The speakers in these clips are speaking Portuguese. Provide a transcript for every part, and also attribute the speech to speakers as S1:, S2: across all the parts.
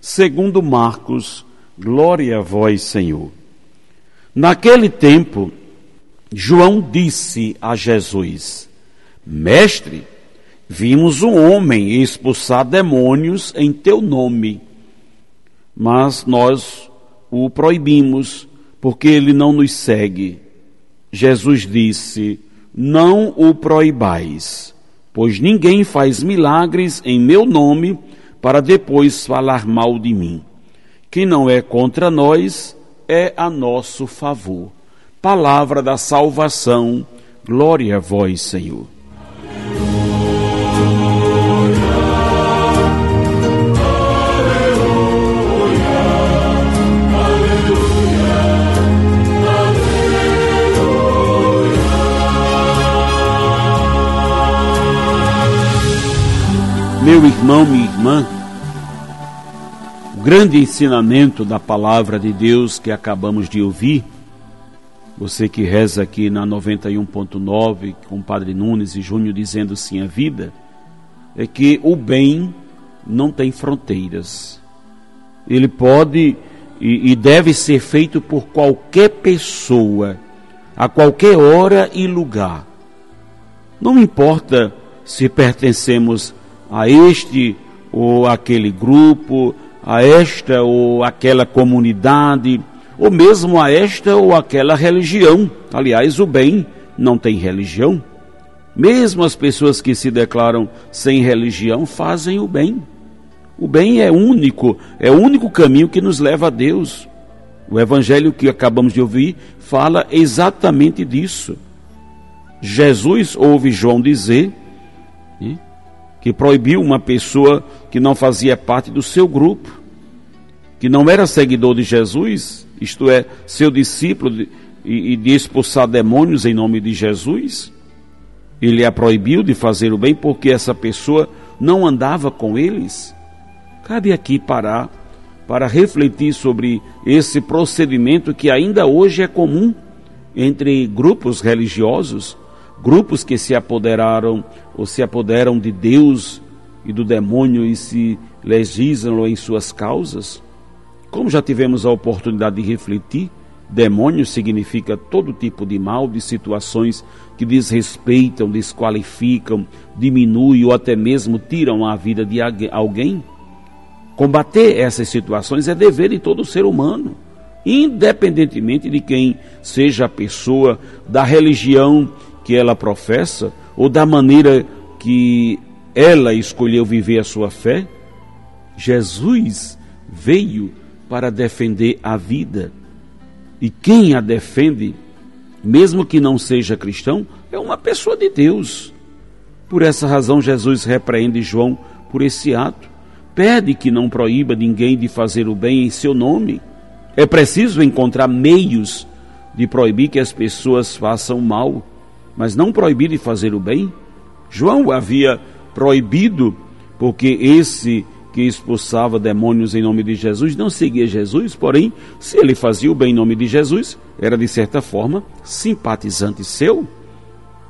S1: segundo Marcos, glória a vós, Senhor. Naquele tempo, João disse a Jesus: Mestre, vimos um homem expulsar demônios em teu nome, mas nós o proibimos porque ele não nos segue. Jesus disse: Não o proibais, pois ninguém faz milagres em meu nome para depois falar mal de mim. Quem não é contra nós é a nosso favor. Palavra da salvação, glória a vós, Senhor. Irmão, minha irmã, o grande ensinamento da palavra de Deus que acabamos de ouvir, você que reza aqui na 91.9 com o Padre Nunes e Júnior dizendo sim à vida, é que o bem não tem fronteiras. Ele pode e, e deve ser feito por qualquer pessoa, a qualquer hora e lugar. Não importa se pertencemos a este ou aquele grupo, a esta ou aquela comunidade, ou mesmo a esta ou aquela religião. Aliás, o bem não tem religião. Mesmo as pessoas que se declaram sem religião fazem o bem. O bem é único, é o único caminho que nos leva a Deus. O evangelho que acabamos de ouvir fala exatamente disso. Jesus ouve João dizer que proibiu uma pessoa que não fazia parte do seu grupo, que não era seguidor de Jesus, isto é, seu discípulo, de, e, e de expulsar demônios em nome de Jesus. Ele a proibiu de fazer o bem porque essa pessoa não andava com eles. Cabe aqui parar para refletir sobre esse procedimento que ainda hoje é comum entre grupos religiosos grupos que se apoderaram ou se apoderam de Deus e do demônio e se legislam em suas causas. Como já tivemos a oportunidade de refletir, demônio significa todo tipo de mal, de situações que desrespeitam, desqualificam, diminuem ou até mesmo tiram a vida de alguém. Combater essas situações é dever de todo ser humano, independentemente de quem seja a pessoa, da religião que ela professa ou da maneira que ela escolheu viver a sua fé, Jesus veio para defender a vida. E quem a defende, mesmo que não seja cristão, é uma pessoa de Deus. Por essa razão, Jesus repreende João por esse ato. Pede que não proíba ninguém de fazer o bem em seu nome. É preciso encontrar meios de proibir que as pessoas façam mal mas não proibir de fazer o bem? João havia proibido, porque esse que expulsava demônios em nome de Jesus não seguia Jesus, porém, se ele fazia o bem em nome de Jesus, era de certa forma simpatizante seu.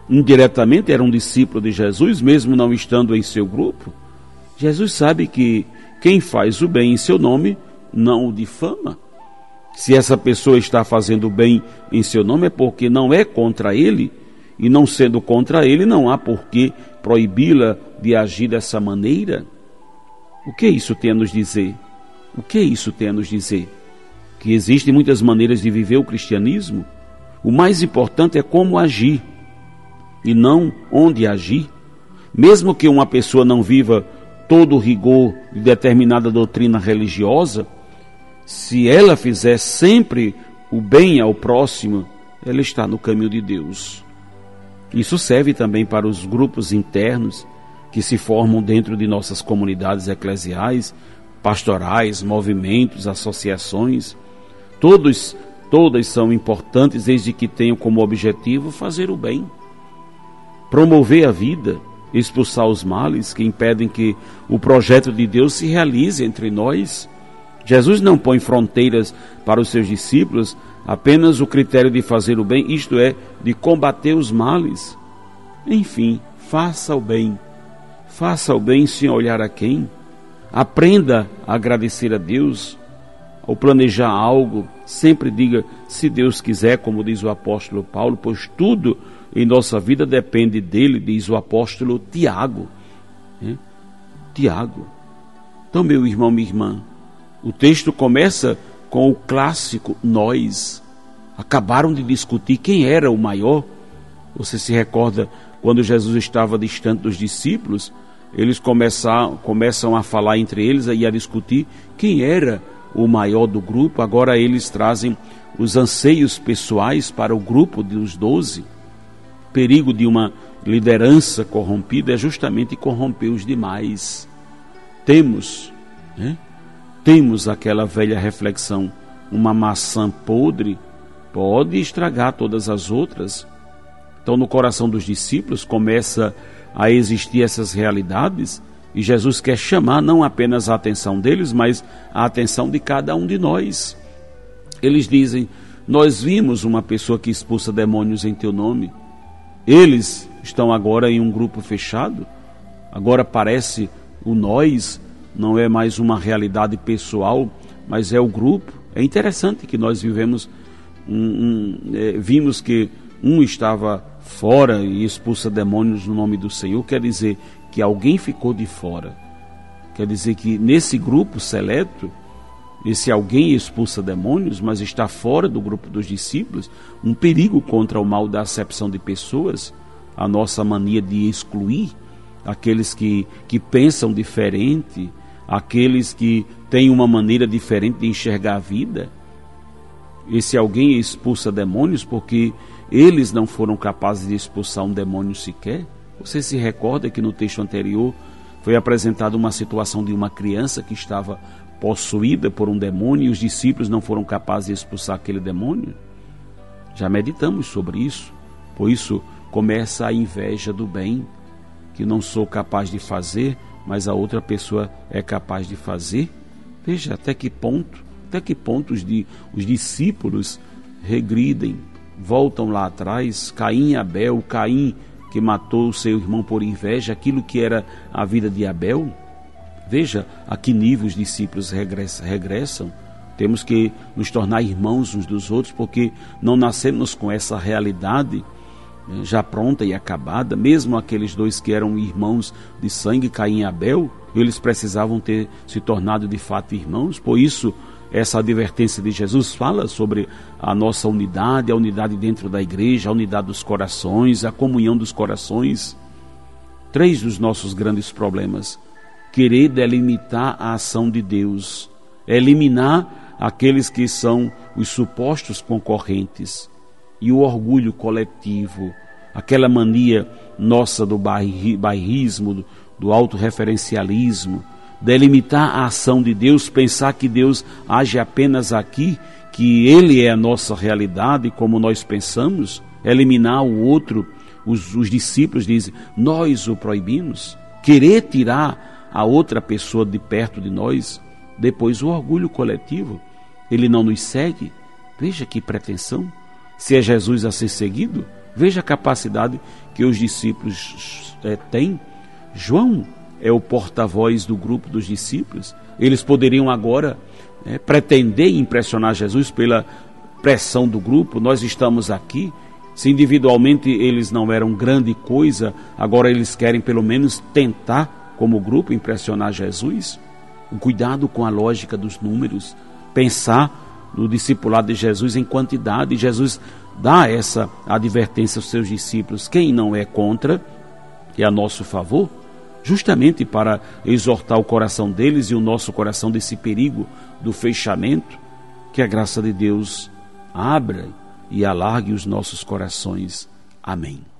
S1: Indiretamente era um discípulo de Jesus, mesmo não estando em seu grupo. Jesus sabe que quem faz o bem em seu nome não o difama. Se essa pessoa está fazendo o bem em seu nome é porque não é contra ele, e não sendo contra ele, não há por que proibi-la de agir dessa maneira. O que isso tem a nos dizer? O que isso tem a nos dizer? Que existem muitas maneiras de viver o cristianismo. O mais importante é como agir e não onde agir. Mesmo que uma pessoa não viva todo o rigor de determinada doutrina religiosa, se ela fizer sempre o bem ao próximo, ela está no caminho de Deus. Isso serve também para os grupos internos que se formam dentro de nossas comunidades eclesiais, pastorais, movimentos, associações, todos, todas são importantes desde que tenham como objetivo fazer o bem, promover a vida, expulsar os males que impedem que o projeto de Deus se realize entre nós. Jesus não põe fronteiras para os seus discípulos, apenas o critério de fazer o bem, isto é, de combater os males. Enfim, faça o bem. Faça o bem sem olhar a quem. Aprenda a agradecer a Deus. Ao planejar algo, sempre diga, se Deus quiser, como diz o apóstolo Paulo, pois tudo em nossa vida depende dele, diz o apóstolo Tiago. É? Tiago. Então, meu irmão, minha irmã, o texto começa com o clássico nós. Acabaram de discutir quem era o maior. Você se recorda quando Jesus estava distante dos discípulos? Eles começam, começam a falar entre eles e a discutir quem era o maior do grupo. Agora eles trazem os anseios pessoais para o grupo dos doze perigo de uma liderança corrompida é justamente corromper os demais. Temos, né? Temos aquela velha reflexão: uma maçã podre pode estragar todas as outras. Então, no coração dos discípulos começa a existir essas realidades e Jesus quer chamar não apenas a atenção deles, mas a atenção de cada um de nós. Eles dizem: Nós vimos uma pessoa que expulsa demônios em teu nome eles estão agora em um grupo fechado. Agora parece o nós, não é mais uma realidade pessoal, mas é o grupo. É interessante que nós vivemos, um, um, é, vimos que um estava fora e expulsa demônios no nome do Senhor, quer dizer que alguém ficou de fora. Quer dizer que nesse grupo seleto, esse alguém expulsa demônios, mas está fora do grupo dos discípulos, um perigo contra o mal da acepção de pessoas, a nossa mania de excluir aqueles que, que pensam diferente, aqueles que têm uma maneira diferente de enxergar a vida. Esse alguém expulsa demônios porque eles não foram capazes de expulsar um demônio sequer. Você se recorda que no texto anterior foi apresentada uma situação de uma criança que estava possuída por um demônio e os discípulos não foram capazes de expulsar aquele demônio? Já meditamos sobre isso. Por isso começa a inveja do bem, que não sou capaz de fazer, mas a outra pessoa é capaz de fazer. Veja até que ponto, até que ponto os, os discípulos regridem, voltam lá atrás, Caim e Abel, Caim que matou o seu irmão por inveja, aquilo que era a vida de Abel, Veja a que nível os discípulos regressam. Temos que nos tornar irmãos uns dos outros, porque não nascemos com essa realidade já pronta e acabada. Mesmo aqueles dois que eram irmãos de sangue, Caim e Abel, eles precisavam ter se tornado de fato irmãos. Por isso, essa advertência de Jesus fala sobre a nossa unidade, a unidade dentro da igreja, a unidade dos corações, a comunhão dos corações. Três dos nossos grandes problemas querer delimitar a ação de Deus, eliminar aqueles que são os supostos concorrentes e o orgulho coletivo, aquela mania nossa do bairrismo, do, autorreferencialismo, delimitar a ação de Deus, pensar que Deus age apenas aqui, que Ele é a nossa realidade, como nós pensamos, eliminar o outro. Os, os discípulos dizem: Nós o proibimos. Querer tirar a outra pessoa de perto de nós, depois o orgulho coletivo, ele não nos segue. Veja que pretensão. Se é Jesus a ser seguido, veja a capacidade que os discípulos é, têm. João é o porta-voz do grupo dos discípulos. Eles poderiam agora é, pretender impressionar Jesus pela pressão do grupo. Nós estamos aqui. Se individualmente eles não eram grande coisa, agora eles querem pelo menos tentar como grupo impressionar Jesus, cuidado com a lógica dos números, pensar no discipulado de Jesus em quantidade. Jesus dá essa advertência aos seus discípulos: quem não é contra, é a nosso favor, justamente para exortar o coração deles e o nosso coração desse perigo do fechamento. Que a graça de Deus abra e alargue os nossos corações. Amém.